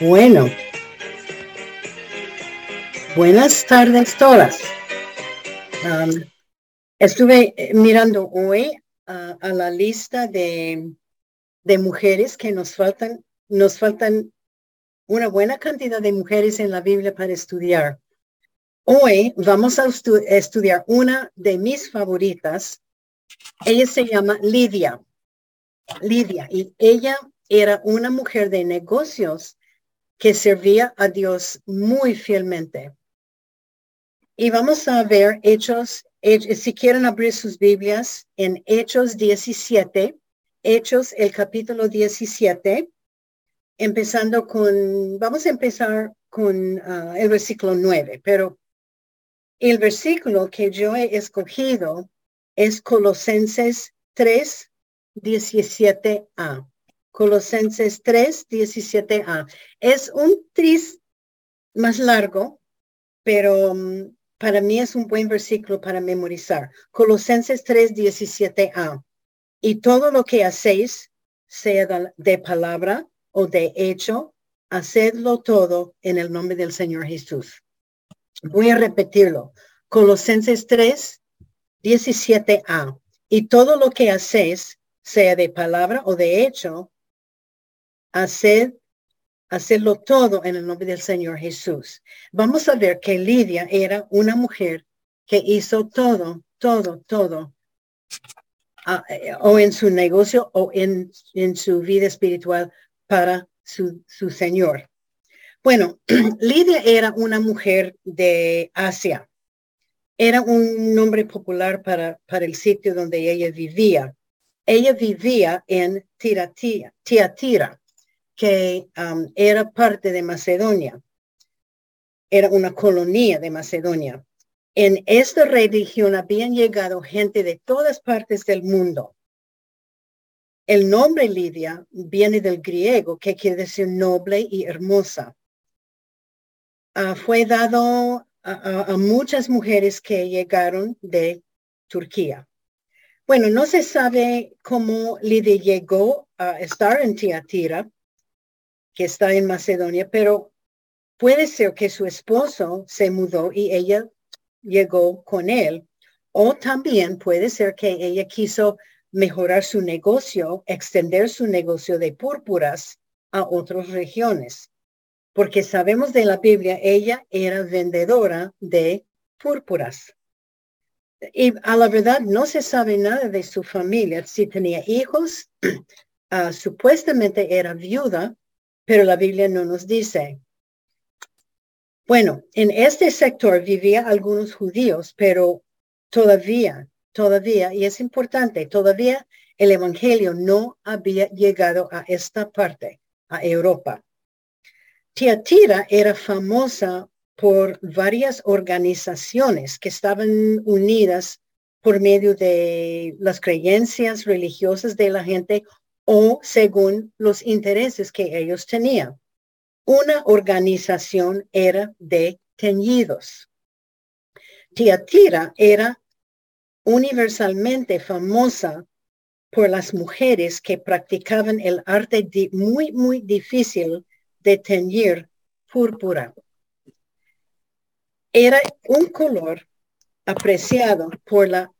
Bueno, buenas tardes todas. Estuve eh, mirando hoy a la lista de, de mujeres que nos faltan, nos faltan una buena cantidad de mujeres en la Biblia para estudiar. Hoy vamos a estudiar una de mis favoritas. Ella se llama Lidia. Lidia, y ella era una mujer de negocios que servía a Dios muy fielmente. Y vamos a ver Hechos, si quieren abrir sus Biblias, en Hechos 17, Hechos el capítulo 17, empezando con, vamos a empezar con ah, el versículo 9, pero el versículo que yo he escogido es Colosenses 3, 17a. Colosenses 3, 17a. Es un tris más largo, pero mm, para mí es un buen versículo para memorizar. Colosenses 3, 17a. Y todo lo que hacéis, sea de palabra o de hecho, hacedlo todo en el nombre del Señor Jesús. Voy a repetirlo. Colosenses 3, 17a. Y todo lo que hacéis, sea de palabra o de hecho, hacer, hacerlo todo en el nombre del Señor Jesús. Vamos a ver que Lidia era una mujer que hizo todo, todo, todo, eh, o en su negocio o en, en su vida espiritual para su, su Señor. Bueno, Lidia era una mujer de Asia. Era un nombre popular para, para el sitio donde ella vivía. Ella vivía en Tiatira que um, era parte de Macedonia, era una colonia de Macedonia. En esta religión habían llegado gente de todas partes del mundo. El nombre Lidia viene del griego, que quiere decir noble y hermosa. Ah, fue dado a, muchas mujeres que llegaron de Turquía. Bueno, no se sabe cómo Lidia llegó a estar en Tiatira, que está en Macedonia, pero puede ser que su esposo se mudó y ella llegó con él. O también puede ser que ella quiso mejorar su negocio, extender su negocio de púrpuras a otras regiones. Porque sabemos de la Biblia, ella era vendedora de púrpuras. Y a la verdad no se sabe nada de su familia, si tenía hijos, ah, supuestamente era viuda, pero la Biblia no nos dice. Bueno, en este sector vivía algunos judíos, pero todavía, todavía, y es importante, todavía el Evangelio no había llegado a esta parte, a Europa. Tiatira era famosa por varias organizaciones que estaban unidas por medio de las creencias religiosas de la gente o según los intereses que ellos tenían. Una organización era de teñidos. Tiatira era universalmente famosa por las mujeres que practicaban el arte muy, muy difícil de teñir púrpura. Era un color apreciado por la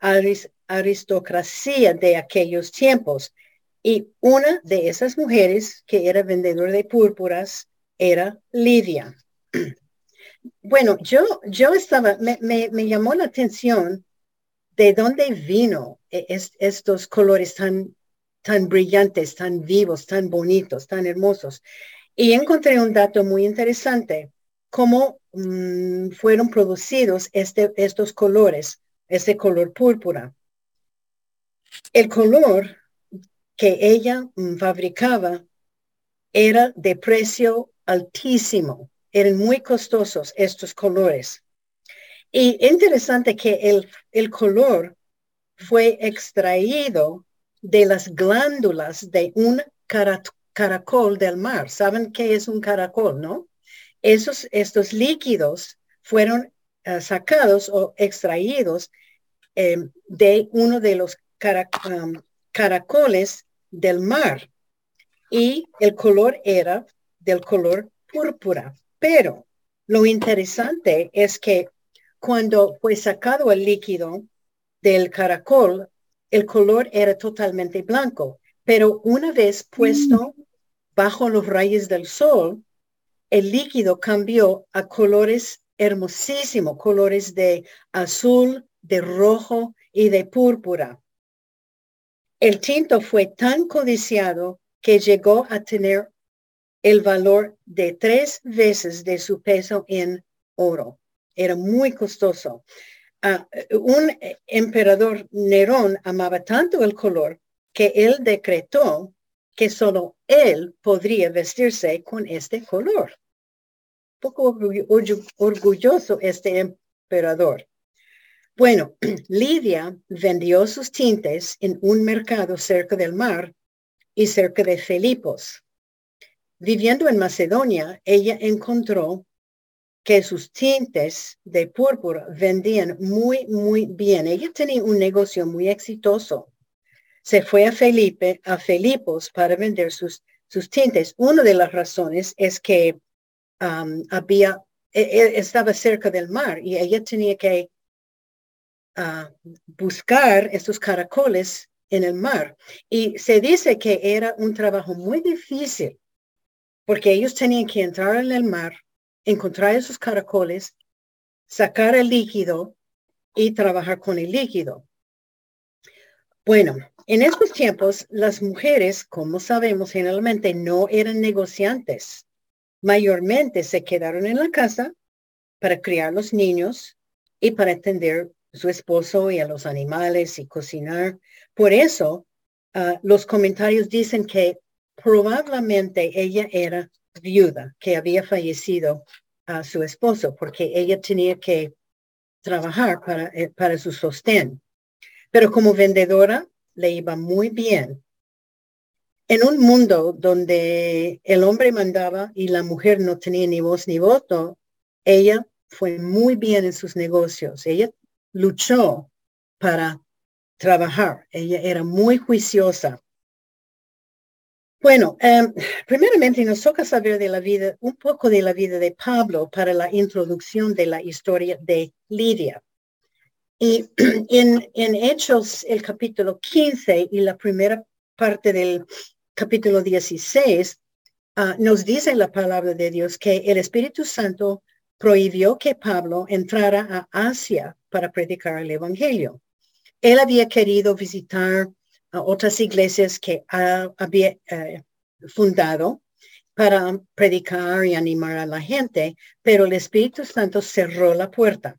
aristocracia de aquellos tiempos y una de esas mujeres que era vendedora de púrpuras era Lidia. Bueno, yo, yo estaba, me, me, llamó la atención de dónde vino e, estos colores tan, tan brillantes, tan vivos, tan bonitos, tan hermosos. Y encontré un dato muy interesante, cómo mm, fueron producidos este, estos colores, ese color púrpura. El color que ella mm, fabricaba era de precio altísimo. Eran muy costosos estos colores. Y interesante que el, el color fue extraído de las glándulas de un caracol del mar. ¿Saben qué es un caracol, no? Esos, estos líquidos fueron eh, sacados o extraídos eh, de uno de los um, caracoles del mar y el color era del color púrpura. Pero lo interesante es que cuando fue sacado el líquido del caracol, el color era totalmente blanco. Pero una vez puesto mm. bajo los rayos del sol, el líquido cambió a colores hermosísimos, colores de azul, de rojo y de púrpura. El tinto fue tan codiciado que llegó a tener el valor de tres veces de su peso en oro. Era muy costoso. Ah, un emperador Nerón amaba tanto el color que él decretó que solo él podría vestirse con este color. poco orgulloso este emperador. Bueno, Lidia vendió sus tintes en un mercado cerca del mar y cerca de Filipos. Viviendo en Macedonia, ella encontró que sus tintes de púrpura vendían muy, muy bien. Ella tenía un negocio muy exitoso. Se fue a Felipe, a Filipos para vender sus, tintes. Una de las razones es que um, había, e, e, estaba cerca del mar y ella tenía que buscar estos caracoles en el mar. Y se dice que era un trabajo muy difícil porque ellos tenían que entrar en el mar, encontrar esos caracoles, sacar el líquido y trabajar con el líquido. Bueno, en estos tiempos las mujeres, como sabemos, generalmente no eran negociantes. Mayormente se quedaron en la casa para criar los niños y para atender su esposo y a los animales y cocinar. Por eso, ah, los comentarios dicen que probablemente ella era viuda, que había fallecido a su esposo, porque ella tenía que trabajar para, eh, para su sostén. Pero como vendedora le iba muy bien. En un mundo donde el hombre mandaba y la mujer no tenía ni voz ni voto, ella fue muy bien en sus negocios. Ella luchó para trabajar. Ella era muy juiciosa. Bueno, em, primeramente nos toca saber de la vida, un poco de la vida de Pablo para la introducción de la historia de Lidia. Y en, en Hechos, el capítulo 15 y la primera parte del capítulo 16, ah, nos dice la palabra de Dios que el Espíritu Santo prohibió que Pablo entrara a Asia para predicar el Evangelio. Él había querido visitar otras iglesias que había eh, fundado para predicar y animar a la gente, pero el Espíritu Santo cerró la puerta.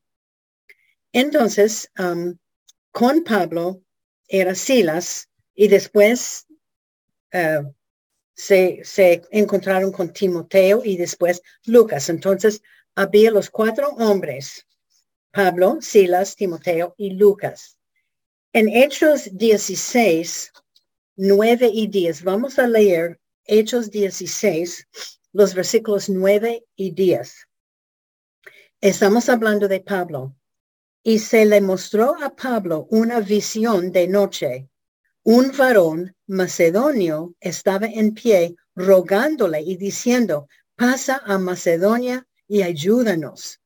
Entonces, um, con Pablo era Silas y después eh, se encontraron con Timoteo y después Lucas. Entonces, había los cuatro hombres, Pablo, Silas, Timoteo y Lucas. En Hechos 16, 9 y 10, vamos a leer Hechos 16, los versículos 9 y 10. Estamos hablando de Pablo. Y se le mostró a Pablo una visión de noche. Un varón macedonio estaba en pie rogándole y diciendo, pasa a Macedonia y ayúdanos.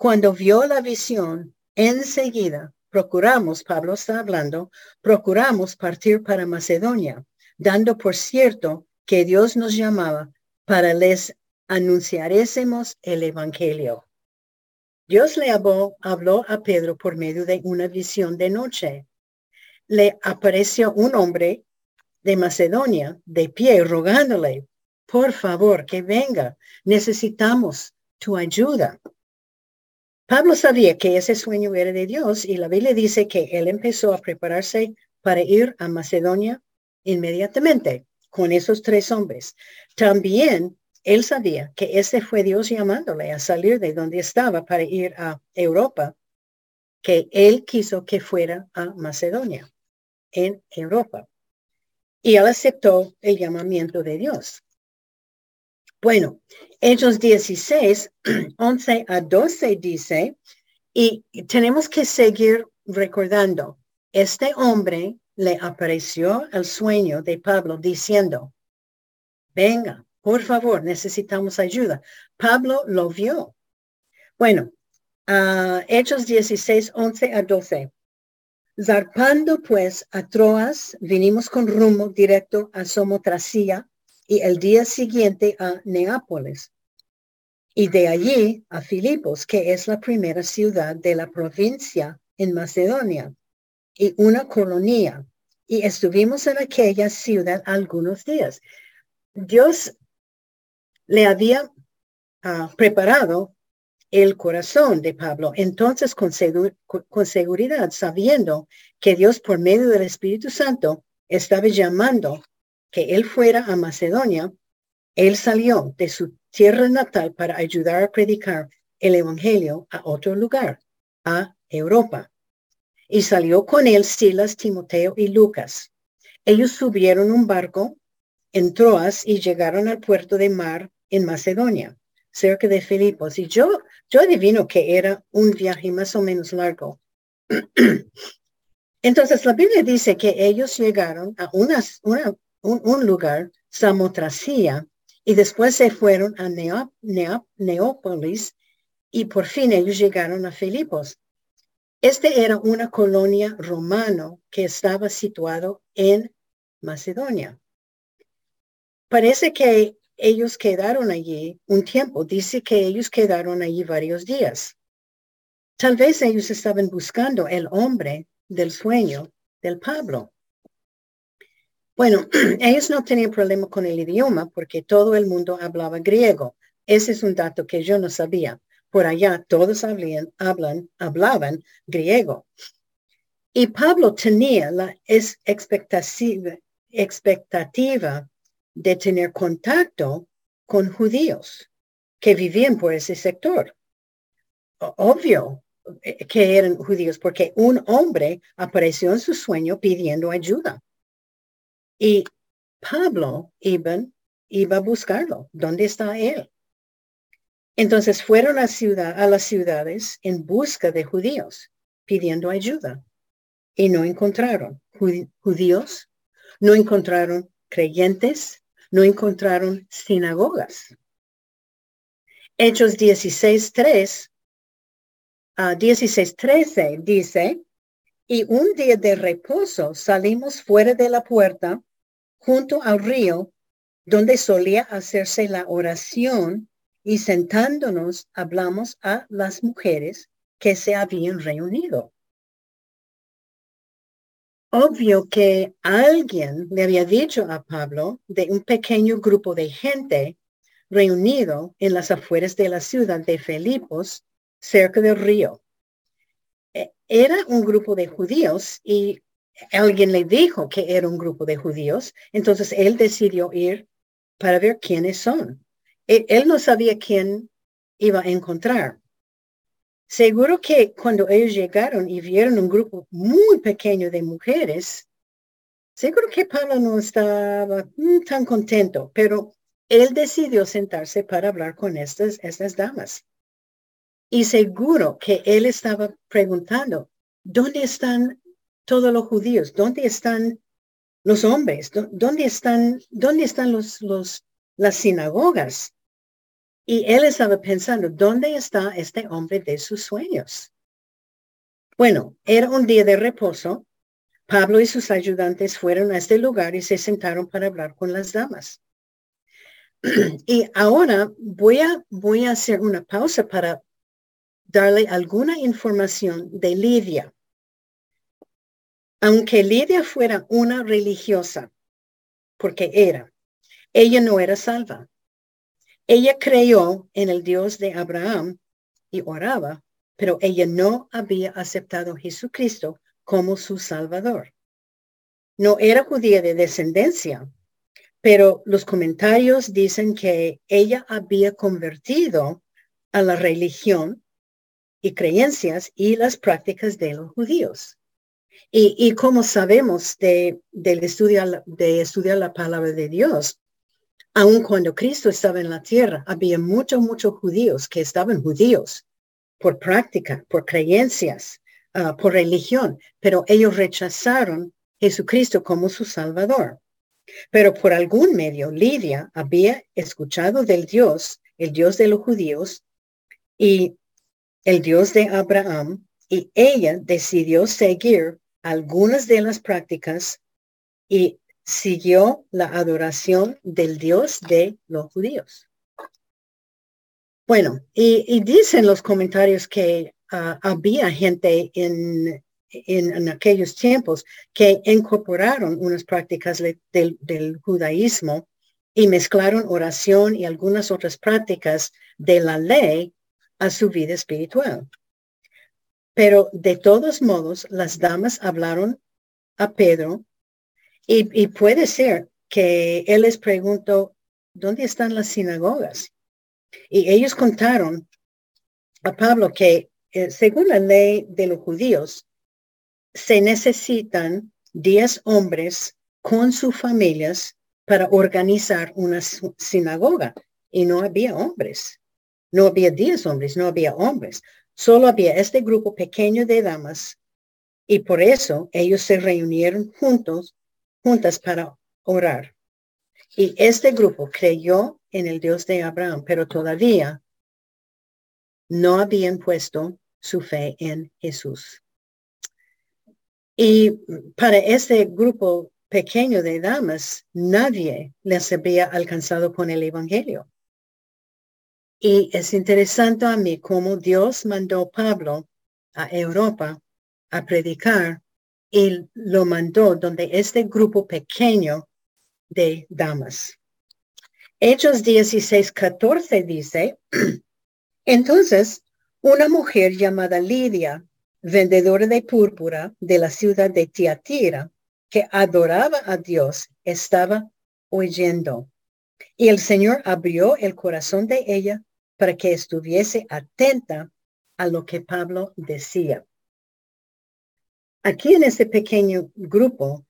Cuando vio la visión, enseguida procuramos, Pablo está hablando, procuramos partir para Macedonia, dando por cierto que Dios nos llamaba para les anunciarésemos el Evangelio. Dios le habló, habló a Pedro por medio de una visión de noche. Le apareció un hombre de Macedonia de pie rogándole, por favor, que venga, necesitamos tu ayuda. Pablo sabía que ese sueño era de Dios y la Biblia dice que él empezó a prepararse para ir a Macedonia inmediatamente con esos tres hombres. También él sabía que ese fue Dios llamándole a salir de donde estaba para ir a Europa, que él quiso que fuera a Macedonia, en Europa. Y él aceptó el llamamiento de Dios. Bueno, Hechos 16, 11 a 12 dice, y tenemos que seguir recordando, este hombre le apareció el sueño de Pablo diciendo, venga, Por favor, necesitamos ayuda. Pablo lo vio. Bueno, uh, Hechos 16, 11 a 12. Zarpando pues a Troas, vinimos con rumbo directo a Somotracia y el día siguiente a Neápolis. Y de allí a Filipos, que es la primera ciudad de la provincia en Macedonia y una colonia. Y estuvimos en aquella ciudad algunos días. Dios le había ah, preparado el corazón de Pablo. Entonces, con, con, seguridad, sabiendo que Dios por medio del Espíritu Santo estaba llamando que él fuera a Macedonia, él salió de su tierra natal para ayudar a predicar el Evangelio a otro lugar, a Europa. Y salió con él Silas, Timoteo y Lucas. Ellos subieron un barco en Troas y llegaron al puerto de mar en Macedonia, cerca de Filipos. Y yo, yo adivino que era un viaje más o menos largo. Entonces la Biblia dice que ellos llegaron a una, un, lugar, Samotracia, y después se fueron a Neópolis y por fin ellos llegaron a Filipos. Este era una colonia romano que estaba situado en Macedonia. Parece que ellos quedaron allí un tiempo. Dice que ellos quedaron allí varios días. Tal vez ellos estaban buscando el hombre del sueño del Pablo. Bueno, ellos no tenían problema con el idioma porque todo el mundo hablaba griego. Ese es un dato que yo no sabía. Por allá todos hablan, hablaban griego. Y Pablo tenía la expectativa, expectativa de tener contacto con judíos que vivían por ese sector. Obvio eh, que eran judíos porque un hombre apareció en su sueño pidiendo ayuda. Y Pablo iba, iba a buscarlo. ¿Dónde está él? Entonces fueron a, ciudad, a las ciudades en busca de judíos, pidiendo ayuda. Y no encontraron judíos, no encontraron creyentes, no encontraron sinagogas. Hechos 16.3 a 16.13 dice, y un día de reposo salimos fuera de la puerta junto al río donde solía hacerse la oración y sentándonos hablamos a las mujeres que se habían reunido. Obvio que alguien le había dicho a Pablo de un pequeño grupo de gente reunido en las afueras de la ciudad de Filipos, cerca del río. E, era un grupo de judíos y alguien le dijo que era un grupo de judíos, entonces él decidió ir para ver quiénes son. E, él, no sabía quién iba a encontrar. Seguro que cuando ellos llegaron y vieron un grupo muy pequeño de mujeres, seguro que Pablo no estaba mm, tan contento, pero él decidió sentarse para hablar con estas, estas damas. Y seguro que él estaba preguntando, ¿dónde están todos los judíos? ¿Dónde están los hombres? ¿Dónde están, dónde están los, los, las sinagogas? Y él estaba pensando, ¿dónde está este hombre de sus sueños? Bueno, era un día de reposo. Pablo y sus ayudantes fueron a este lugar y se sentaron para hablar con las damas. Y ahora voy a, voy a hacer una pausa para darle alguna información de Lidia. Aunque Lidia fuera una religiosa, porque era, ella no era salva. Ella creyó en el Dios de Abraham y oraba, pero ella no había aceptado a Jesucristo como su Salvador. No era judía de descendencia, pero los comentarios dicen que ella había convertido a la religión y creencias y las prácticas de los judíos. Y, como sabemos de, del estudio, de estudiar la palabra de Dios, aun cuando Cristo estaba en la tierra, había muchos, muchos judíos que estaban judíos por práctica, por creencias, ah, por religión, pero ellos rechazaron Jesucristo como su Salvador. Pero por algún medio, Lidia había escuchado del Dios, el Dios de los judíos y el Dios de Abraham, y ella decidió seguir algunas de las prácticas y siguió la adoración del Dios de los judíos. Bueno, y, dicen los comentarios que ah, había gente en, en, aquellos tiempos que incorporaron unas prácticas del, judaísmo y mezclaron oración y algunas otras prácticas de la ley a su vida espiritual. Pero de todos modos, las damas hablaron a Pedro y, puede ser que él les preguntó, ¿dónde están las sinagogas? Y ellos contaron a Pablo que eh, según la ley de los judíos, se necesitan 10 hombres con sus familias para organizar una sinagoga. Y no había hombres. No había 10 hombres, no había hombres. Solo había este grupo pequeño de damas. Y por eso ellos se reunieron juntos, juntas para orar. Y este grupo creyó en el Dios de Abraham, pero todavía no habían puesto su fe en Jesús. Y para ese grupo pequeño de damas, nadie les había alcanzado con el Evangelio. Y es interesante a mí cómo Dios mandó a Pablo a Europa a predicar y lo mandó donde este grupo pequeño de damas. Hechos 16, 14 dice, entonces una mujer llamada Lidia, vendedora de púrpura de la ciudad de Tiatira, que adoraba a Dios, estaba oyendo. Y el Señor abrió el corazón de ella para que estuviese atenta a lo que Pablo decía. Aquí en este pequeño grupo,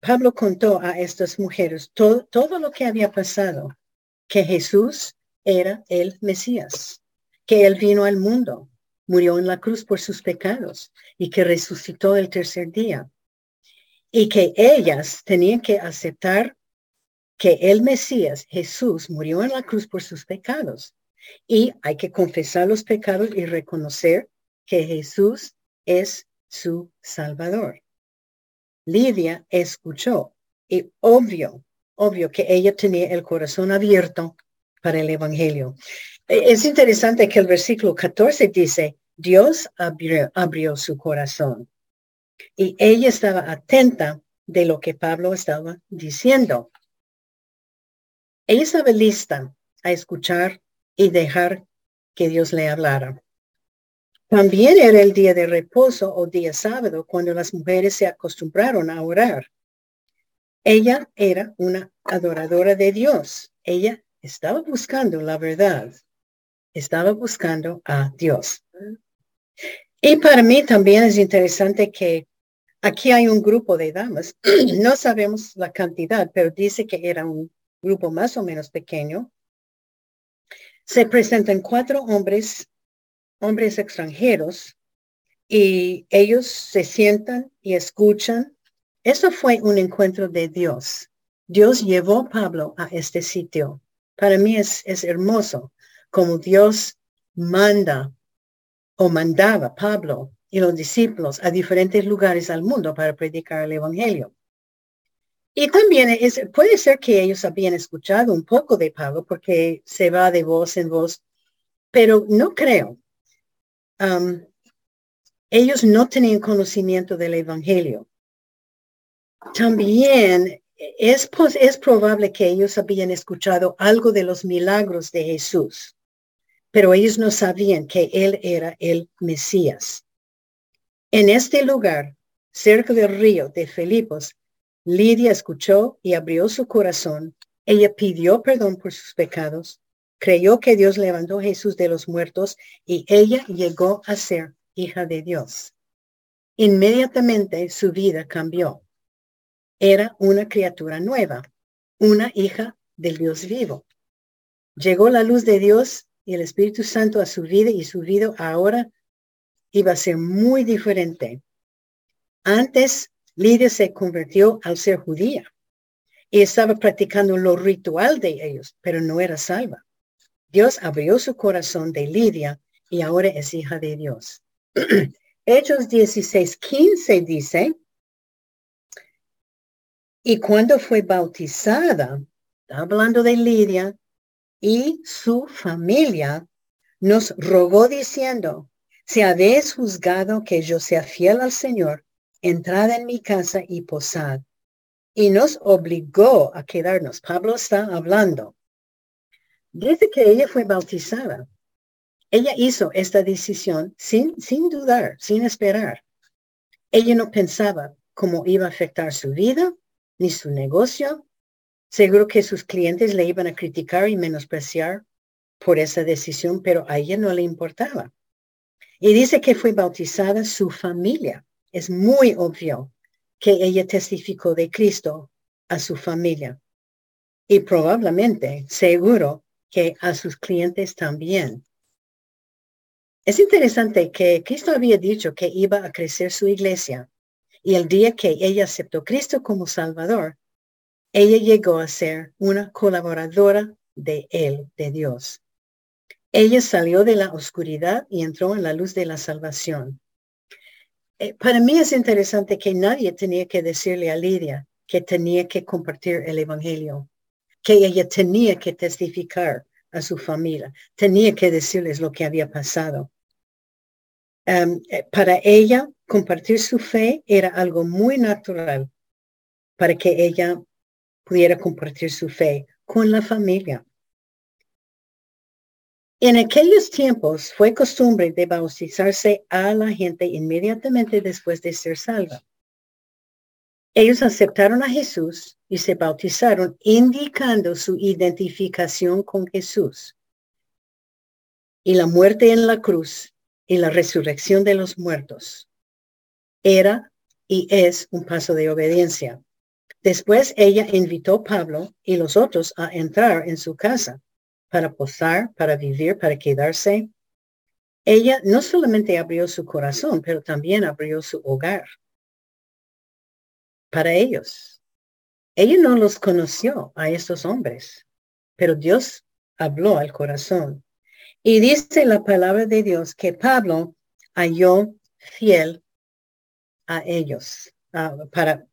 Pablo contó a estas mujeres todo, todo lo que había pasado, que Jesús era el Mesías, que él vino al mundo, murió en la cruz por sus pecados y que resucitó el tercer día. Y que ellas tenían que aceptar que el Mesías, Jesús, murió en la cruz por sus pecados. Y hay que confesar los pecados y reconocer que Jesús es su Salvador. Lidia escuchó y obvio, obvio que ella tenía el corazón abierto para el Evangelio. E, es interesante que el versículo 14 dice, Dios abrió, su corazón y ella estaba atenta de lo que Pablo estaba diciendo. Ella estaba lista a escuchar y dejar que Dios le hablara. También era el día de reposo o día sábado cuando las mujeres se acostumbraron a orar. Ella era una adoradora de Dios. Ella estaba buscando la verdad estaba buscando a Dios. Y para mí también es interesante que aquí hay un grupo de damas, no sabemos la cantidad, pero dice que era un grupo más o menos pequeño. Se presentan cuatro hombres, hombres extranjeros, y ellos se sientan y escuchan. Eso fue un encuentro de Dios. Dios llevó a Pablo a este sitio. Para mí es, es hermoso como Dios manda o mandaba Pablo y los discípulos a diferentes lugares al mundo para predicar el Evangelio. Y también puede ser que ellos habían escuchado un poco de Pablo porque se va de voz en voz, pero no creo. Um, ellos no tenían conocimiento del Evangelio. También es, es probable que ellos habían escuchado algo de los milagros de Jesús pero ellos no sabían que él era el Mesías. En este lugar, cerca del río de Filipos, Lidia escuchó y abrió su corazón. Ella pidió perdón por sus pecados, creyó que Dios levantó Jesús de los muertos y ella llegó a ser hija de Dios. Inmediatamente su vida cambió. Era una criatura nueva, una hija del Dios vivo. Llegó la luz de Dios y el Espíritu Santo a su vida y su vida ahora iba a ser muy diferente. Antes, Lidia se convirtió al ser judía y estaba practicando lo ritual de ellos, pero no era salva. Dios abrió su corazón de Lidia y ahora es hija de Dios. Hechos 16, 15 dice, y cuando fue bautizada, hablando de Lidia y su familia, nos rogó diciendo, si habéis juzgado que yo sea fiel al Señor, entrad en mi casa y posad. Y nos obligó a quedarnos. Pablo está hablando. Dice que ella fue bautizada. Ella hizo esta decisión sin, sin dudar, sin esperar. Ella no pensaba cómo iba a afectar su vida ni su negocio. Seguro que sus clientes le iban a criticar y menospreciar por esa decisión, pero a ella no le importaba. Y dice que fue bautizada su familia. Es muy obvio que ella testificó de Cristo a su familia. Y probablemente, seguro, que a sus clientes también. Es interesante que Cristo había dicho que iba a crecer su iglesia y el día que ella aceptó a Cristo como Salvador, ella llegó a ser una colaboradora de Él, de Dios. Ella salió de la oscuridad y entró en la luz de la salvación. Eh, para mí es interesante que nadie tenía que decirle a Lidia que tenía que compartir el Evangelio, que ella tenía que testificar a su familia, tenía que decirles lo que había pasado. Em, eh, para ella, compartir su fe era algo muy natural para que ella pudiera compartir su fe con la familia. En aquellos tiempos fue costumbre de bautizarse a la gente inmediatamente después de ser salva. Ellos aceptaron a Jesús y se bautizaron indicando su identificación con Jesús. Y la muerte en la cruz y la resurrección de los muertos era y es un paso de obediencia. Después ella invitó a Pablo y los otros a entrar en su casa para posar, para vivir, para quedarse. Ella no solamente abrió su corazón, pero también abrió su hogar para ellos. Ella no los conoció a estos hombres, pero Dios habló al corazón. Y dice la palabra de Dios que Pablo halló fiel a ellos. Para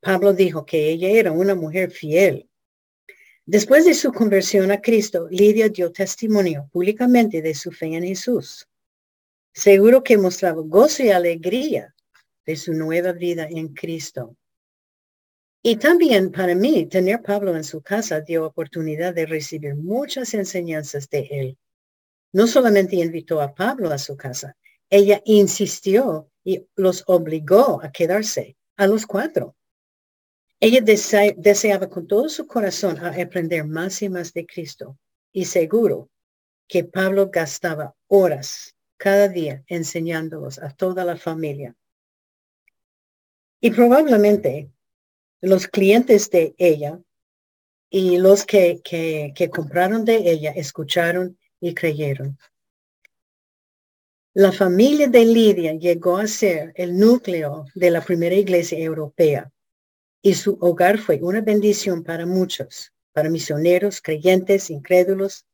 Pablo dijo que ella era una mujer fiel. Después de su conversión a Cristo, Lidia dio testimonio públicamente de su fe en Jesús. Seguro que mostraba gozo y alegría de su nueva vida en Cristo. Y también para mí, tener Pablo en su casa dio oportunidad de recibir muchas enseñanzas de él. No solamente invitó a Pablo a su casa, ella insistió y los obligó a quedarse a los cuatro. Ella deseaba con todo su corazón aprender más y más de Cristo y seguro que Pablo gastaba horas cada día enseñándolos a toda la familia. Y probablemente los clientes de ella y los que, que, compraron de ella escucharon y creyeron. La familia de Lidia llegó a ser el núcleo de la primera iglesia europea y su hogar fue una bendición para muchos, para misioneros, creyentes, incrédulos.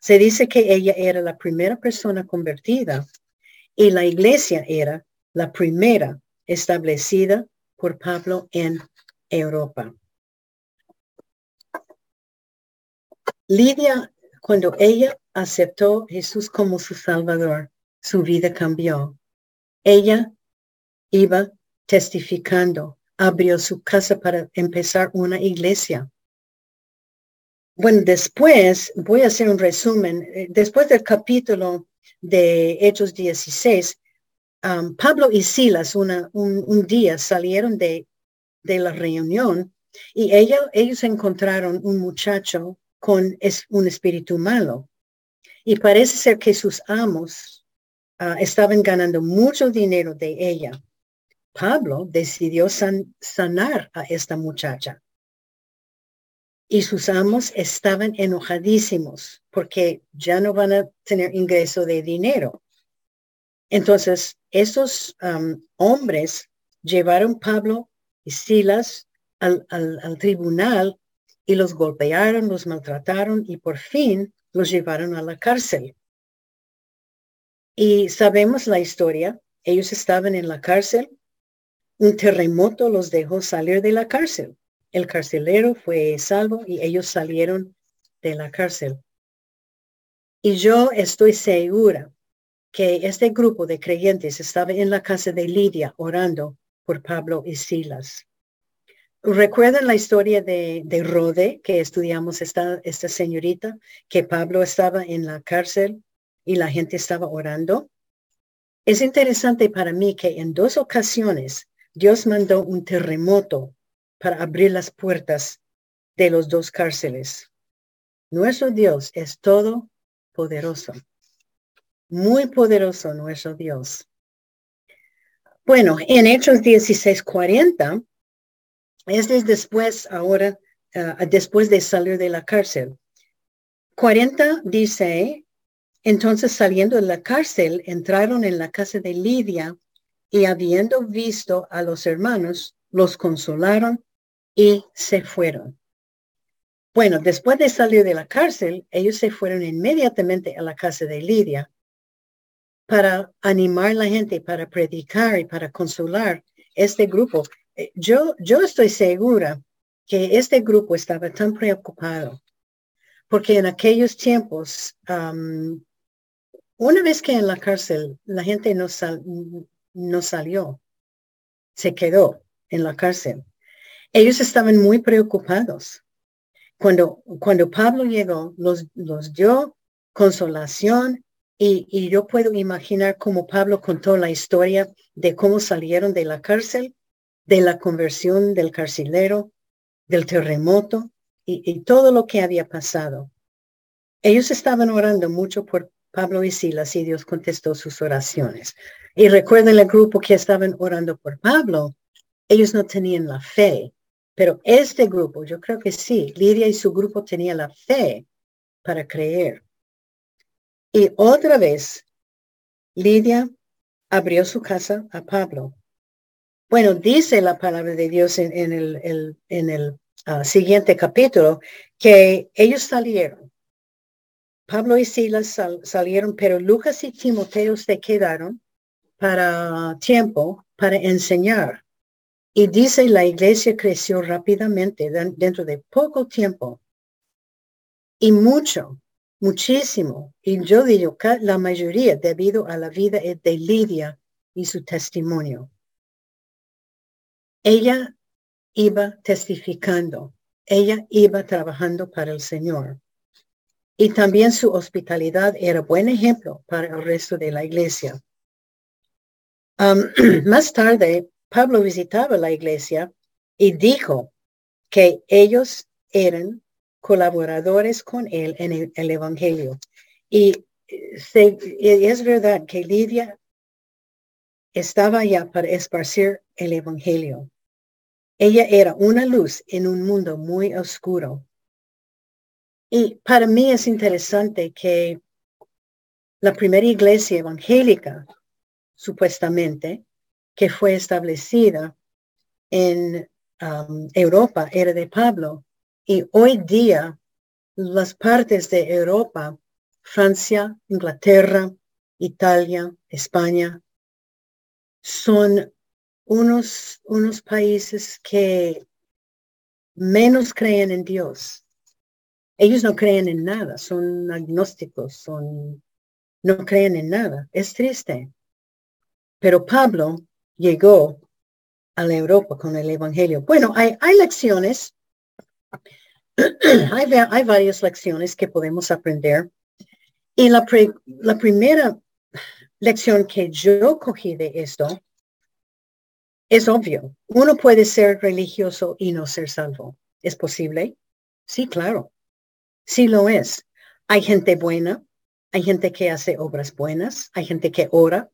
Se dice que ella era la primera persona convertida y la iglesia era la primera establecida por Pablo en Europa. Lidia, cuando ella aceptó Jesús como su Salvador, su vida cambió. Ella iba testificando, abrió su casa para empezar una iglesia. Bueno, después voy a hacer un resumen. Eh, después del capítulo de Hechos 16, um, Pablo y Silas una, un, día salieron de, de la reunión y ellos encontraron un muchacho con un espíritu malo. Y parece ser que sus amos Ah, estaban ganando mucho dinero de ella. Pablo decidió sanar a esta muchacha. Y sus amos estaban enojadísimos porque ya no van a tener ingreso de dinero. Entonces, esos hombres llevaron Pablo y Silas al, tribunal y los golpearon, los maltrataron y por fin los llevaron a la cárcel. Y sabemos la historia. Ellos estaban en la cárcel. Un terremoto los dejó salir de la cárcel. El carcelero fue salvo y ellos salieron de la cárcel. Y yo estoy segura que este grupo de creyentes estaba en la casa de Lidia orando por Pablo y Silas. ¿Recuerdan la historia de, de Rode que estudiamos esta, esta señorita? Que Pablo estaba en la cárcel y la gente estaba orando. Es interesante para mí que en dos ocasiones Dios mandó un terremoto para abrir las puertas de los dos cárceles. Nuestro Dios es todo poderoso. Muy poderoso nuestro Dios. Bueno, en Hechos 16:40, este es después, ahora, ah, después de salir de la cárcel. 40 dice, entonces saliendo de la cárcel, entraron en la casa de Lidia y habiendo visto a los hermanos, los consolaron y se fueron. Bueno, después de salir de la cárcel, ellos se fueron inmediatamente a la casa de Lidia para animar a la gente, para predicar y para consolar este grupo. Eh, yo, yo estoy segura que este grupo estaba tan preocupado porque en aquellos tiempos, una vez que en la cárcel la gente no, no salió, se quedó en la cárcel. Ellos estaban muy preocupados. Cuando, cuando Pablo llegó, los, los dio consolación y, yo puedo imaginar cómo Pablo contó la historia de cómo salieron de la cárcel, de la conversión del carcelero, del terremoto y, todo lo que había pasado. Ellos estaban orando mucho por Pablo y Silas y Dios contestó sus oraciones. Y recuerden el grupo que estaban orando por Pablo, ellos no tenían la fe, pero este grupo, yo creo que sí, Lidia y su grupo tenían la fe para creer. Y otra vez, Lidia abrió su casa a Pablo. Bueno, dice la palabra de Dios en, el, ah, siguiente capítulo que ellos salieron. Pablo y Silas salieron, pero Lucas y Timoteo se quedaron para tiempo para enseñar. Y dice la iglesia creció rápidamente dentro de poco tiempo. Y mucho muchísimo. Y yo digo que la mayoría debido a la vida de Lidia y su testimonio. Ella iba testificando, ella iba trabajando para el Señor. Y también su hospitalidad era buen ejemplo para el resto de la iglesia. más tarde, Pablo visitaba la iglesia y dijo que ellos eran colaboradores con él en el, Evangelio. Y es verdad que Lidia estaba allá para esparcir el Evangelio. Ella era una luz en un mundo muy oscuro. Y para mí es interesante que la primera iglesia evangélica, supuestamente, que fue establecida en um, Europa, era de Pablo, y hoy día las partes de Europa, Francia, Inglaterra, Italia, España, son unos, unos países que menos creen en Dios. Ellos no creen en nada, son agnósticos, son, no creen en nada. Es triste. Pero Pablo llegó a la Europa con el Evangelio. Bueno, hay, lecciones hay, varias lecciones que podemos aprender. Y la, la primera lección que yo cogí de esto es obvio. Uno puede ser religioso y no ser salvo. ¿Es posible? Sí, claro. Sí lo es. Hay gente buena, hay gente que hace obras buenas, hay gente que ora,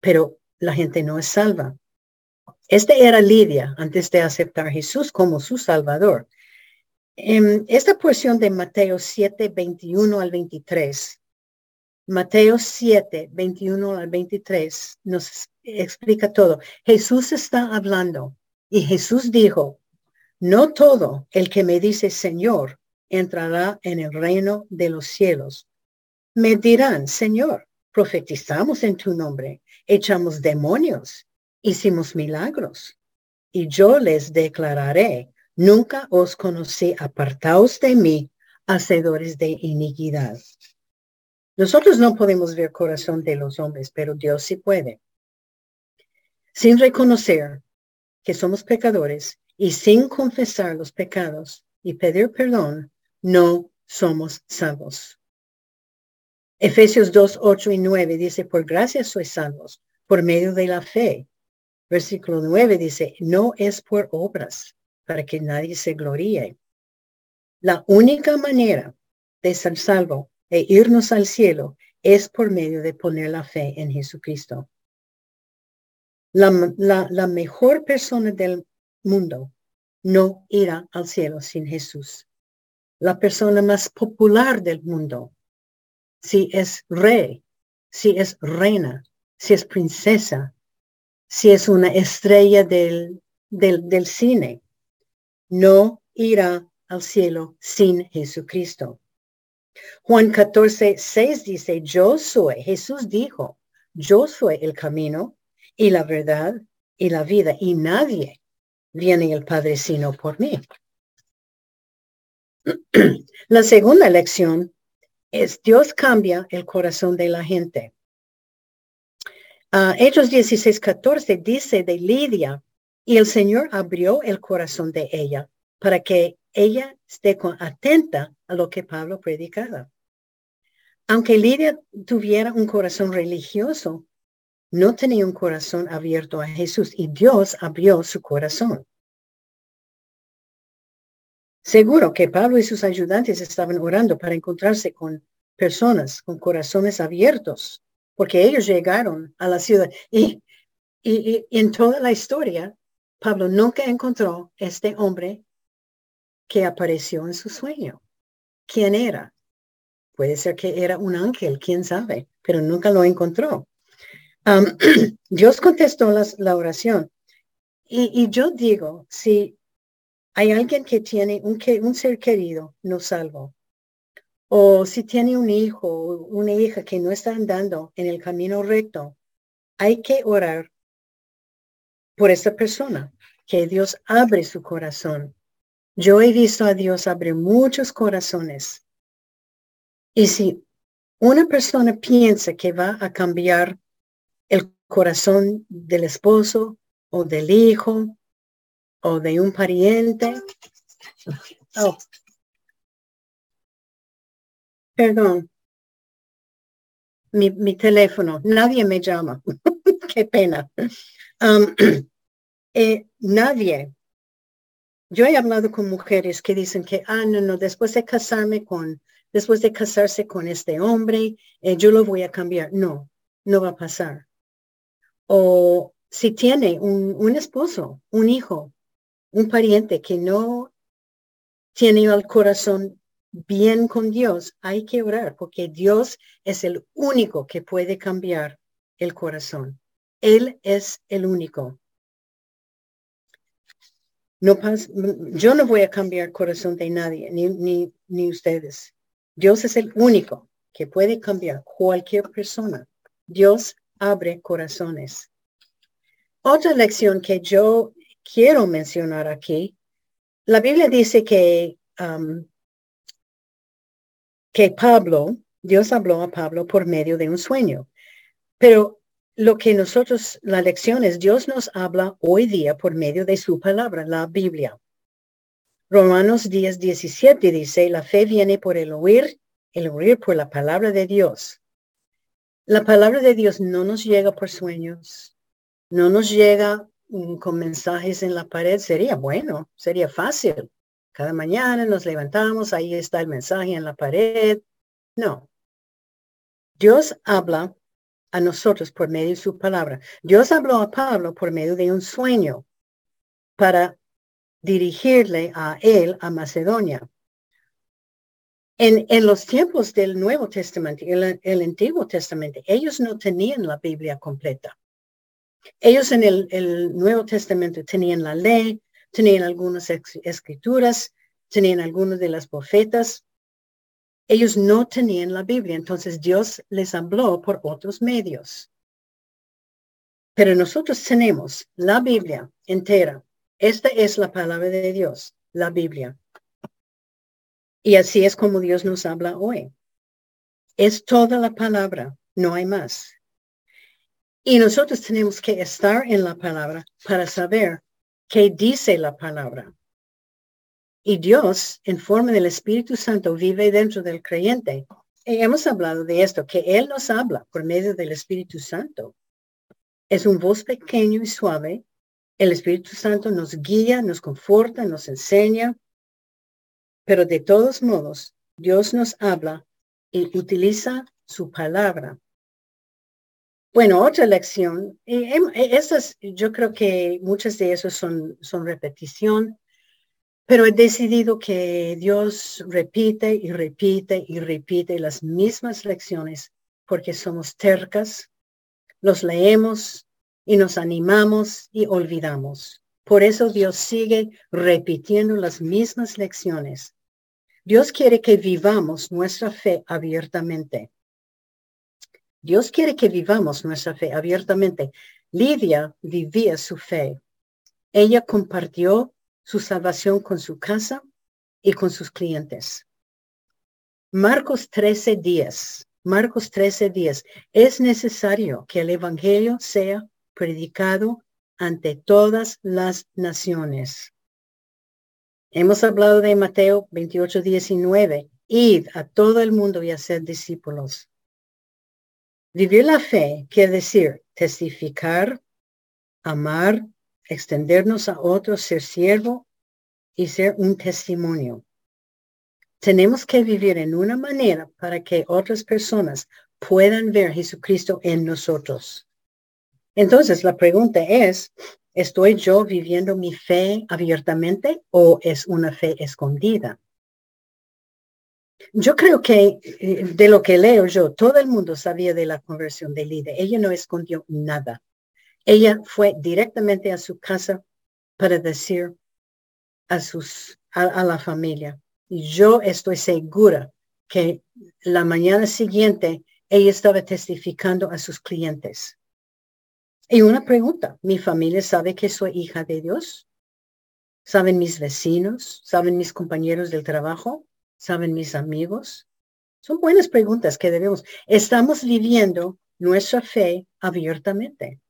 pero la gente no es salva. Este era Lidia antes de aceptar a Jesús como su Salvador. En esta porción de Mateo 7, 21 al 23, Mateo 7, 21 al 23 nos explica todo. Jesús está hablando y Jesús dijo, No todo el que me dice Señor entrará en el reino de los cielos. Me dirán, Señor, profetizamos en tu nombre, echamos demonios, hicimos milagros. Y yo les declararé, nunca os conocí, apartaos de mí, hacedores de iniquidad. Nosotros no podemos ver corazón de los hombres, pero Dios sí puede. Sin reconocer que somos pecadores y sin confesar los pecados y pedir perdón, no somos salvos. Efesios 2, 8 y 9 dice, por gracia sois salvos, por medio de la fe. Versículo 9 dice, no es por obras, para que nadie se gloríe. La única manera de ser salvo e irnos al cielo es por medio de poner la fe en Jesucristo. La, la, mejor persona del mundo no irá al cielo sin Jesús. La persona más popular del mundo, si es rey, si es reina, si es princesa, si es una estrella del, del, cine, no irá al cielo sin Jesucristo. Juan 14, 6 dice, yo soy, Jesús dijo, yo soy el camino y la verdad y la vida y nadie viene el Padre sino por mí. La segunda lección es Dios cambia el corazón de la gente. Uh, Hechos 16, 14 dice de Lidia, y el Señor abrió el corazón de ella para que ella esté atenta a lo que Pablo predicaba. Aunque Lidia tuviera un corazón religioso, no tenía un corazón abierto a Jesús y Dios abrió su corazón. Seguro que Pablo y sus ayudantes estaban orando para encontrarse con personas con corazones abiertos, porque ellos llegaron a la ciudad y, y, y en toda la historia, Pablo nunca encontró este hombre que apareció en su sueño. ¿Quién era? Puede ser que era un ángel, quién sabe, pero nunca lo encontró. Dios contestó la oración. Y, yo digo, si hay alguien que tiene un, un ser querido no salvo, o si tiene un hijo o una hija que no está andando en el camino recto, hay que orar por esa persona, que Dios abre su corazón yo he visto a Dios abrir muchos corazones. Y si una persona piensa que va a cambiar el corazón del esposo o del hijo o de un pariente, oh, perdón, mi, teléfono, nadie me llama, qué pena. Um, eh, nadie yo he hablado con mujeres que dicen que, ah, no, no, después de casarme con, después de casarse con este hombre, eh, yo lo voy a cambiar. No, no va a pasar. O si tiene un, un esposo, un hijo, un pariente que no tiene el corazón bien con Dios, hay que orar porque Dios es el único que puede cambiar el corazón. Él es el único. No yo no voy a cambiar corazón de nadie, ni, ni, ni ustedes. Dios es el único que puede cambiar cualquier persona. Dios abre corazones. Otra lección que yo quiero mencionar aquí, la Biblia dice que, um, que Pablo, Dios habló a Pablo por medio de un sueño, pero lo que nosotros, la lección es, Dios nos habla hoy día por medio de su palabra, la Biblia. Romanos 10, 17 dice, la fe viene por el oír, el oír por la palabra de Dios. La palabra de Dios no nos llega por sueños, no nos llega con mensajes en la pared. Sería bueno, sería fácil. Cada mañana nos levantamos, ahí está el mensaje en la pared. No. Dios habla a nosotros por medio de su palabra. Dios habló a Pablo por medio de un sueño para dirigirle a él a Macedonia. En, en los tiempos del Nuevo Testamento el, el, Antiguo Testamento, ellos no tenían la Biblia completa. Ellos en el, Nuevo Testamento tenían la ley, tenían algunas escrituras, tenían algunas de las profetas. Ellos no tenían la Biblia, entonces Dios les habló por otros medios. Pero nosotros tenemos la Biblia entera. Esta es la palabra de Dios, la Biblia. Y así es como Dios nos habla hoy. Es toda la palabra, no hay más. Y nosotros tenemos que estar en la palabra para saber qué dice la palabra. Y Dios, en forma del Espíritu Santo, vive dentro del creyente. Y hemos hablado de esto, que Él nos habla por medio del Espíritu Santo. Es un voz pequeño y suave. El Espíritu Santo nos guía, nos conforta, nos enseña. Pero de todos modos, Dios nos habla y utiliza su palabra bueno, otra lección, y e, esas, yo creo que muchas de esas son, son repetición, pero he decidido que Dios repite y repite y repite las mismas lecciones porque somos tercas, los leemos y nos animamos y olvidamos. Por eso Dios sigue repitiendo las mismas lecciones. Dios quiere que vivamos nuestra fe abiertamente. Dios quiere que vivamos nuestra fe abiertamente. Lidia vivía su fe. Ella compartió su salvación con su casa y con sus clientes. Marcos 13 días. Marcos 13 días. Es necesario que el Evangelio sea predicado ante todas las naciones. Hemos hablado de Mateo 28, 19. Id a todo el mundo y hacer discípulos. Vivir la fe quiere decir testificar, amar, extendernos a otros, ser siervo y ser un testimonio. Tenemos que vivir en una manera para que otras personas puedan ver Jesucristo en nosotros. Entonces, la pregunta es, ¿estoy yo viviendo mi fe abiertamente o es una fe escondida? Yo creo que eh, de lo que leo yo, todo el mundo sabía de la conversión de Lidia. Ella no escondió nada. Ella fue directamente a su casa para decir a, sus, a, la familia. Y yo estoy segura que la mañana siguiente ella estaba testificando a sus clientes. Y una pregunta, ¿mi familia sabe que soy hija de Dios? ¿Saben mis vecinos? ¿Saben mis compañeros del trabajo? ¿Saben mis amigos? Son buenas preguntas que debemos. Estamos viviendo nuestra fe abiertamente.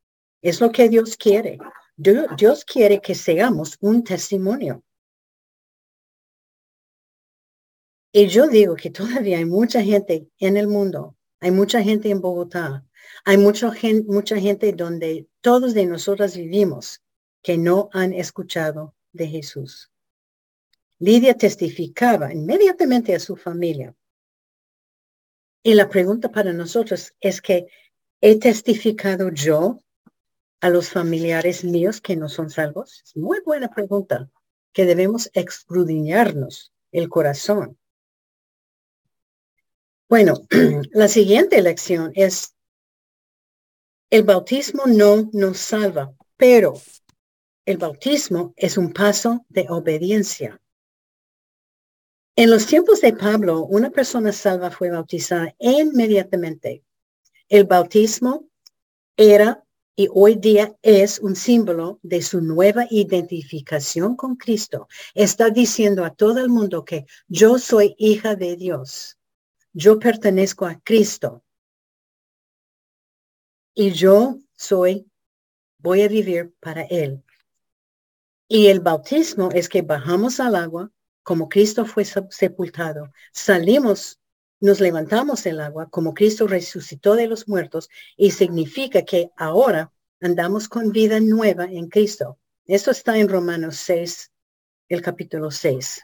Es lo que Dios quiere. Dios quiere que seamos un testimonio. Y yo digo que todavía hay mucha gente en el mundo, hay mucha gente en Bogotá, hay mucha gente, mucha gente donde todos de nosotras vivimos que no han escuchado de Jesús. Lidia testificaba inmediatamente a su familia. Y la pregunta para nosotros es que he testificado yo a los familiares míos que no son salvos. Es muy buena pregunta que debemos escudriñarnos el corazón. Bueno, la siguiente lección es el bautismo no nos salva, pero el bautismo es un paso de obediencia. En los tiempos de Pablo, una persona salva fue bautizada inmediatamente. El bautismo era y hoy día es un símbolo de su nueva identificación con Cristo. Está diciendo a todo el mundo que yo soy hija de Dios. Yo pertenezco a Cristo. Y yo soy, voy a vivir para Él. Y el bautismo es que bajamos al agua, como Cristo fue sepultado, salimos, nos levantamos del agua, como Cristo resucitó de los muertos, y significa que ahora andamos con vida nueva en Cristo. Esto está en Romanos 6, el capítulo 6.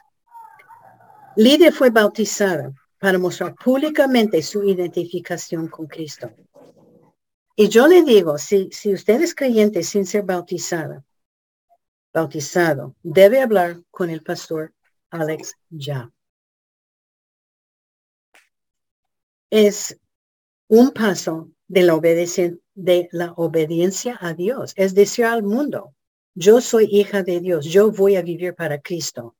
Lidia fue bautizada para mostrar públicamente su identificación con Cristo. Y yo le digo, si, si usted es creyente sin ser bautizada, bautizado, debe hablar con el pastor Alex ya. Es un paso de la de la obediencia a Dios, es decir al mundo, yo soy hija de Dios, yo voy a vivir para Cristo.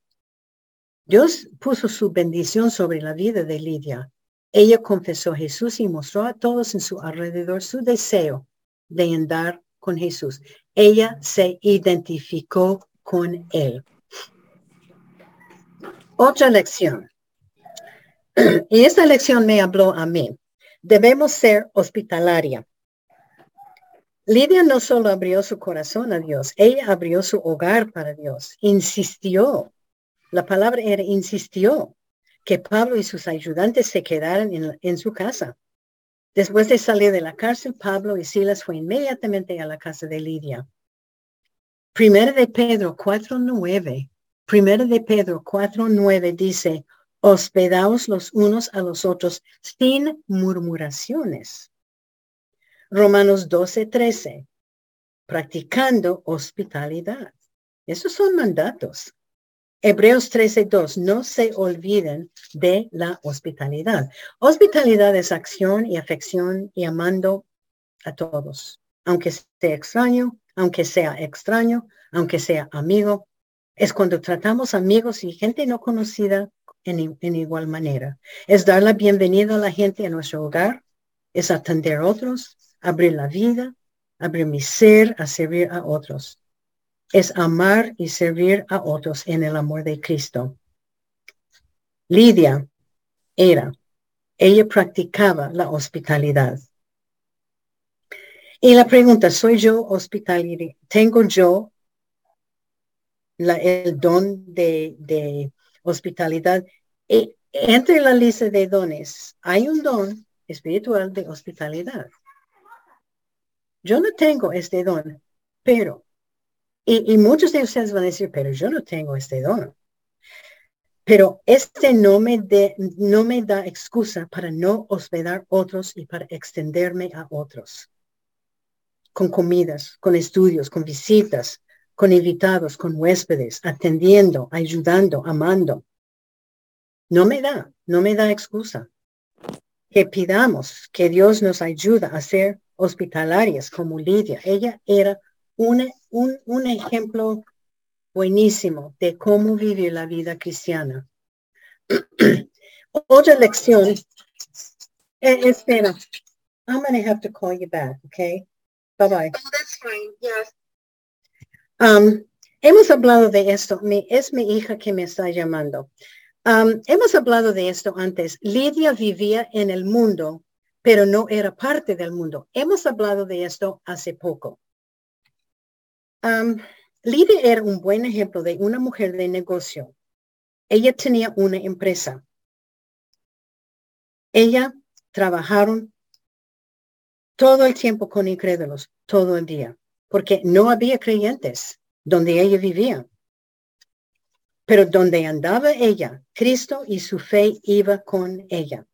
Dios puso su bendición sobre la vida de Lidia. Ella confesó a Jesús y mostró a todos en su alrededor su deseo de andar con Jesús. Ella se identificó con él. Otra lección. Y esta lección me habló a mí. Debemos ser hospitalaria. Lidia no solo abrió su corazón a Dios, ella abrió su hogar para Dios, insistió. La palabra era insistió que Pablo y sus ayudantes se quedaran en, en su casa. Después de salir de la cárcel, Pablo y Silas fue inmediatamente a la casa de Lidia. Primero de Pedro 4.9. Primero de Pedro 4.9 dice, hospedaos los unos a los otros sin murmuraciones. Romanos 12.13. Practicando hospitalidad. Esos son mandatos. Hebreos 13.2, no se olviden de la hospitalidad. Hospitalidad es acción y afección y amando a todos, aunque sea extraño, aunque sea extraño, aunque sea amigo. Es cuando tratamos amigos y gente no conocida en, igual manera. Es dar la bienvenida a la gente a nuestro hogar, es atender a otros, abrir la vida, abrir mi ser a servir a otros es amar y servir a otros en el amor de Cristo. Lidia era, ella practicaba la hospitalidad. Y la pregunta, ¿soy yo hospitalidad? ¿Tengo yo el don de, hospitalidad? Y entre la lista de dones hay un don espiritual de hospitalidad. Yo no tengo este don, pero y, muchos de ustedes van a decir, pero yo no tengo este don. Pero este no me, de, no me da excusa para no hospedar otros y para extenderme a otros. Con comidas, con estudios, con visitas, con invitados, con huéspedes, atendiendo, ayudando, amando. No me da, no me da excusa. Que pidamos que Dios nos ayude a ser hospitalarias como Lidia. Ella era un, un, ejemplo buenísimo de cómo vivir la vida cristiana. Otra lección. Eh, espera. I'm going to have to call you back, okay? Bye bye. Oh, that's fine. Yes. Um, hemos hablado de esto. Es mi hija que me está llamando. Um, hemos hablado de esto antes. Lidia vivía en el mundo, pero no era parte del mundo. Hemos hablado de esto hace poco. Um, Lidia era un buen ejemplo de una mujer de negocio. Ella tenía una empresa. Ella trabajaron todo el tiempo con incrédulos, todo el día, porque no había creyentes donde ella vivía. Pero donde andaba ella, Cristo y su fe iba con ella.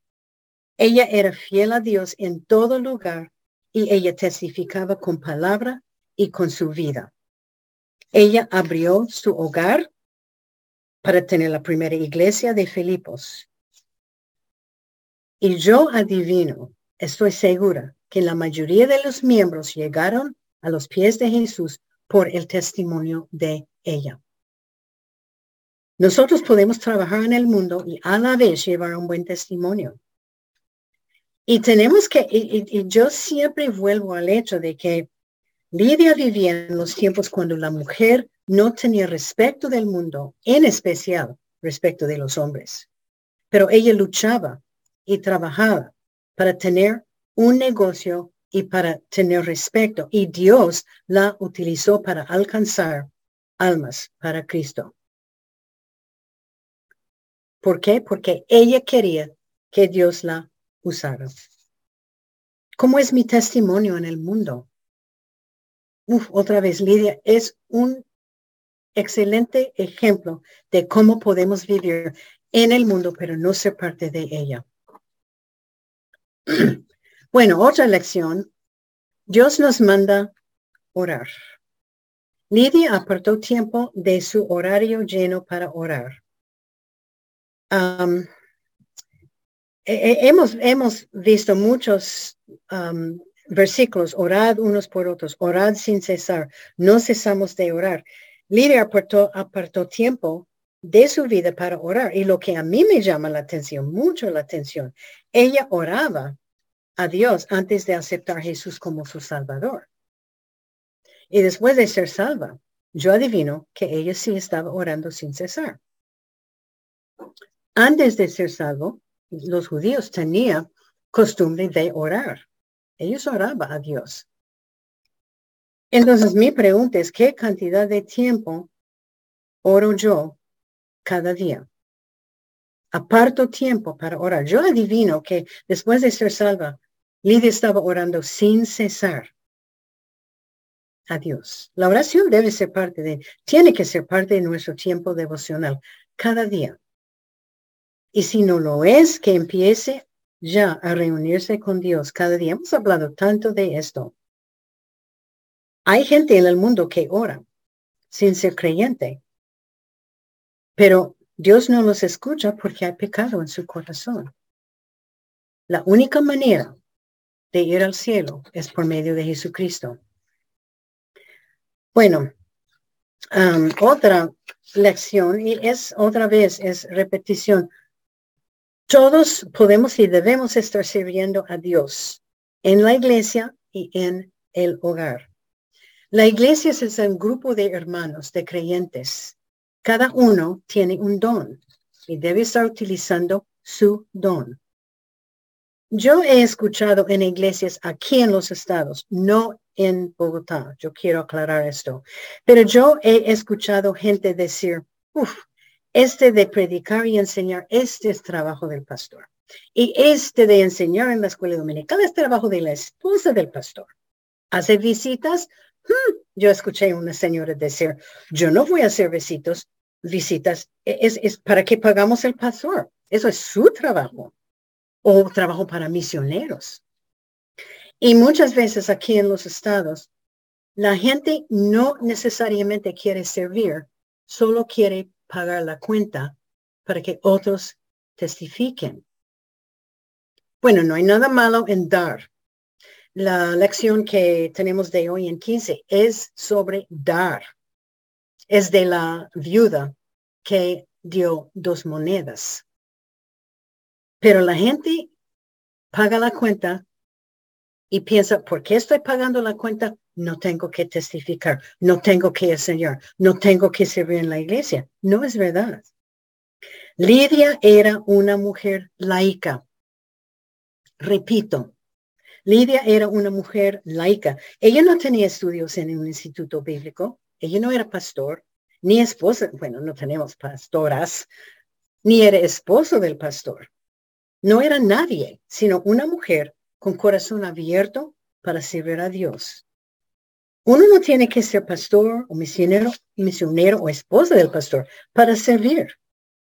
Ella era fiel a Dios en todo lugar y ella testificaba con palabra y con su vida. Ella abrió su hogar para tener la primera iglesia de Filipos. Y yo adivino, estoy segura, que la mayoría de los miembros llegaron a los pies de Jesús por el testimonio de ella. Nosotros podemos trabajar en el mundo y a la vez llevar un buen testimonio. Y tenemos que, y yo siempre vuelvo al hecho de que Lidia vivía en los tiempos cuando la mujer no tenía respeto del mundo, en especial respecto de los hombres. Pero ella luchaba y trabajaba para tener un negocio y para tener respeto. Y Dios la utilizó para alcanzar almas para Cristo. ¿Por qué? Porque ella quería que Dios la usara. ¿Cómo es mi testimonio en el mundo? uf, otra vez, Lidia, es un excelente ejemplo de cómo podemos vivir en el mundo, pero no ser parte de ella. Bueno, otra lección. Dios nos manda orar. Lidia apartó tiempo de su horario lleno para orar. hemos, hemos visto muchos versículos, orad unos por otros, orad sin cesar, no cesamos de orar. Lidia apartó, apartó tiempo de su vida para orar. Y lo que a mí me llama la atención, mucho la atención, ella oraba a Dios antes de aceptar a Jesús como su Salvador. Y después de ser salva, yo adivino que ella sí estaba orando sin cesar. Antes de ser salvo, los judíos tenían costumbre de orar. Ellos oraban a Dios. Entonces mi pregunta es, ¿qué cantidad de tiempo oro yo cada día? Aparto tiempo para orar. Yo adivino que después de ser salva, Lidia estaba orando sin cesar a Dios. La oración debe ser parte de, tiene que ser parte de nuestro tiempo devocional cada día. Y si no lo es, que empiece ya a reunirse con Dios cada día. Hemos hablado tanto de esto. Hay gente en el mundo que ora sin ser creyente, pero Dios no los escucha porque hay pecado en su corazón. La única manera de ir al cielo es por medio de Jesucristo. Bueno, otra lección y es otra vez, es repetición. Todos podemos y debemos estar sirviendo a Dios en la iglesia y en el hogar. La iglesia es un grupo de hermanos, de creyentes. Cada uno tiene un don y debe estar utilizando su don. Yo he escuchado en iglesias aquí en los estados, no en Bogotá, yo quiero aclarar esto, pero yo he escuchado gente decir, uff, este de predicar y enseñar, este es trabajo del pastor. Y este de enseñar en la escuela dominical es trabajo de la esposa del pastor. Hace visitas. Hmm, yo escuché a una señora decir, yo no voy a hacer visitos, visitas. E, es, es para que pagamos el pastor. Eso es su trabajo. O trabajo para misioneros. Y muchas veces aquí en los estados, la gente no necesariamente quiere servir, solo quiere pagar la cuenta para que otros testifiquen. Bueno, no hay nada malo en dar. La lección que tenemos de hoy en 15 es sobre dar. Es de la viuda que dio dos monedas. Pero la gente paga la cuenta y piensa, ¿por qué estoy pagando la cuenta? No tengo que testificar, no tengo que enseñar, no tengo que servir en la iglesia. No es verdad. Lidia era una mujer laica. Repito, Lidia era una mujer laica. Ella no tenía estudios en un instituto bíblico. Ella no era pastor, ni esposa. Bueno, no tenemos pastoras, ni era esposo del pastor. No era nadie, sino una mujer con corazón abierto para servir a Dios. Uno no tiene que ser pastor o misionero, misionero o esposa del pastor para servir,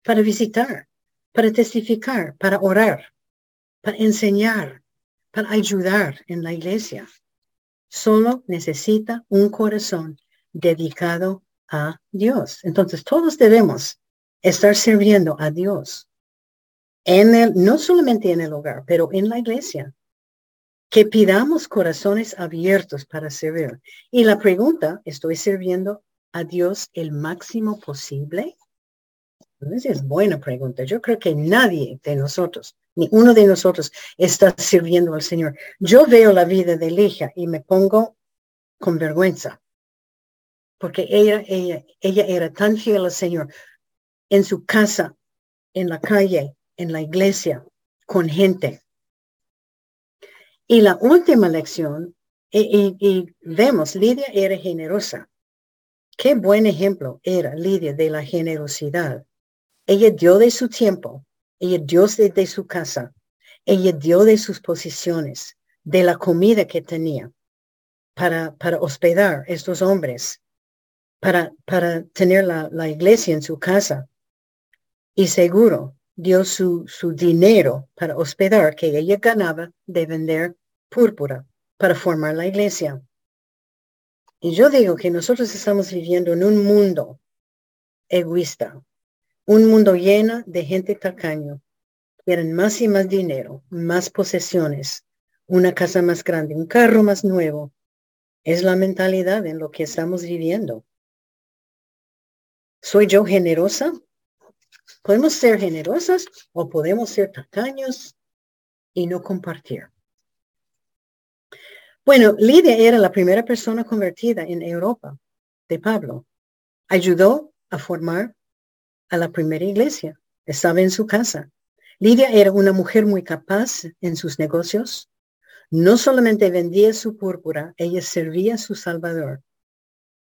para visitar, para testificar, para orar, para enseñar, para ayudar en la iglesia. Solo necesita un corazón dedicado a Dios. Entonces todos debemos estar sirviendo a Dios. En el, no solamente en el hogar, pero en la iglesia que pidamos corazones abiertos para servir. Y la pregunta, ¿estoy sirviendo a Dios el máximo posible? Esa es buena pregunta. Yo creo que nadie de nosotros, ni uno de nosotros está sirviendo al Señor. Yo veo la vida de Ligia y me pongo con vergüenza. Porque ella, ella, ella era tan fiel al Señor en su casa, en la calle, en la iglesia, con gente. Y la última lección, y, vemos, Lidia era generosa. Qué buen ejemplo era Lidia de la generosidad. Ella dio de su tiempo, ella dio de, su casa, ella dio de sus posiciones, de la comida que tenía para, para hospedar estos hombres, para, para tener la, la iglesia en su casa. Y seguro dio su, su dinero para hospedar que ella ganaba de vender púrpura para formar la iglesia. Y yo digo que nosotros estamos viviendo en un mundo egoísta, un mundo lleno de gente tacaño. Quieren más y más dinero, más posesiones, una casa más grande, un carro más nuevo. Es la mentalidad en lo que estamos viviendo. ¿Soy yo generosa? Podemos ser generosas o podemos ser tacaños y no compartir. Bueno, Lidia era la primera persona convertida en Europa de Pablo. Ayudó a formar a la primera iglesia. Estaba en su casa. Lidia era una mujer muy capaz en sus negocios. No solamente vendía su púrpura, ella servía a su Salvador.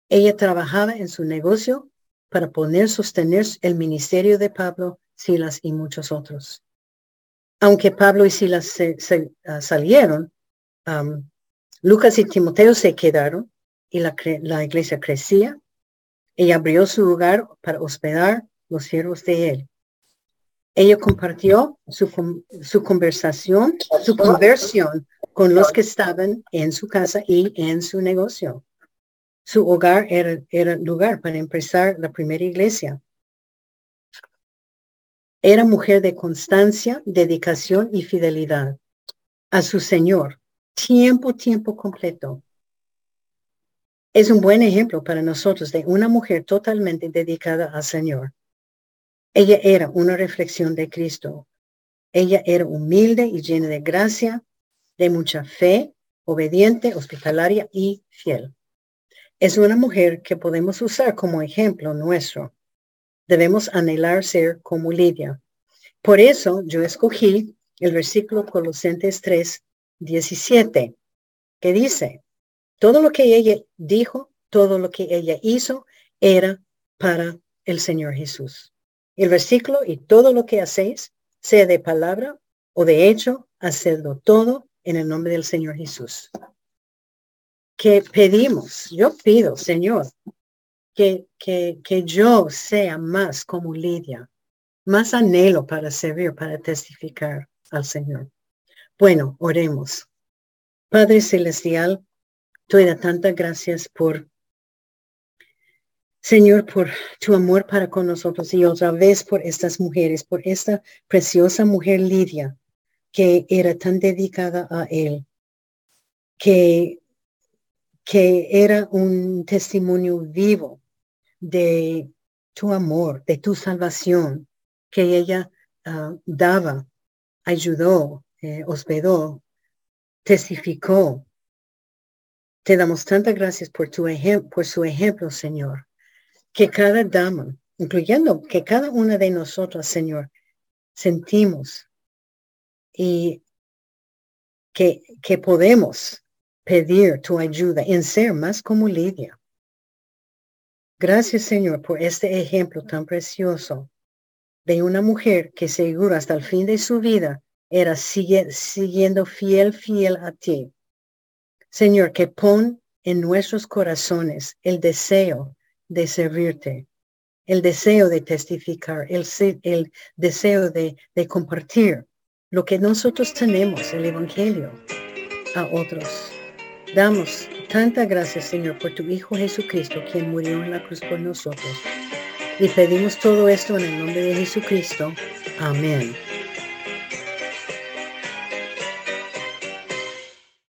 Ella trabajaba en su negocio para poner sostener el ministerio de Pablo, Silas y muchos otros. Aunque Pablo y Silas se, ah, salieron, Lucas y Timoteo se quedaron y la, la iglesia crecía. Ella abrió su lugar para hospedar los siervos de él. Ella compartió su, su conversación, su conversión con los que estaban en su casa y en su negocio. Su hogar era, era lugar para empezar la primera iglesia. Era mujer de constancia, dedicación y fidelidad a su Señor, tiempo, tiempo completo. Es un buen ejemplo para nosotros de una mujer totalmente dedicada al Señor. Ella era una reflexión de Cristo. Ella era humilde y llena de gracia, de mucha fe, obediente, hospitalaria y fiel. Es una mujer que podemos usar como ejemplo nuestro. Debemos anhelar ser como Lidia. Por eso yo escogí el versículo Colosenses 3, 17, que dice, todo lo que ella dijo, todo lo que ella hizo era para el Señor Jesús el versículo, y todo lo que hacéis, sea de palabra o de hecho, hacedlo todo en el nombre del Señor Jesús. Que pedimos, yo pido, Señor, que, que, que yo sea más como Lidia, más anhelo para servir, para testificar al Señor. Bueno, oremos. Padre Celestial, te doy tantas gracias por Señor, por tu amor para con nosotros y otra vez por estas mujeres, por esta preciosa mujer Lidia, que era tan dedicada a Él, que, que era un testimonio vivo de tu amor, de tu salvación, que ella ah, daba, ayudó, eh, hospedó, testificó. Te damos tantas gracias por, tu por su ejemplo, Señor que cada dama, incluyendo que cada una de nosotros, Señor, sentimos y que, que podemos pedir tu ayuda en ser más como Lidia. Gracias, Señor, por este ejemplo tan precioso de una mujer que seguro hasta el fin de su vida era siguiendo fiel, fiel a ti. Señor, que pon en nuestros corazones el deseo de servirte, el deseo de testificar, el, deseo de, de compartir lo que nosotros tenemos, el Evangelio, a otros. Damos tanta gracias, Señor, por tu Hijo Jesucristo, quien murió en la cruz por nosotros. Y pedimos todo esto en el nombre de Jesucristo. Amén.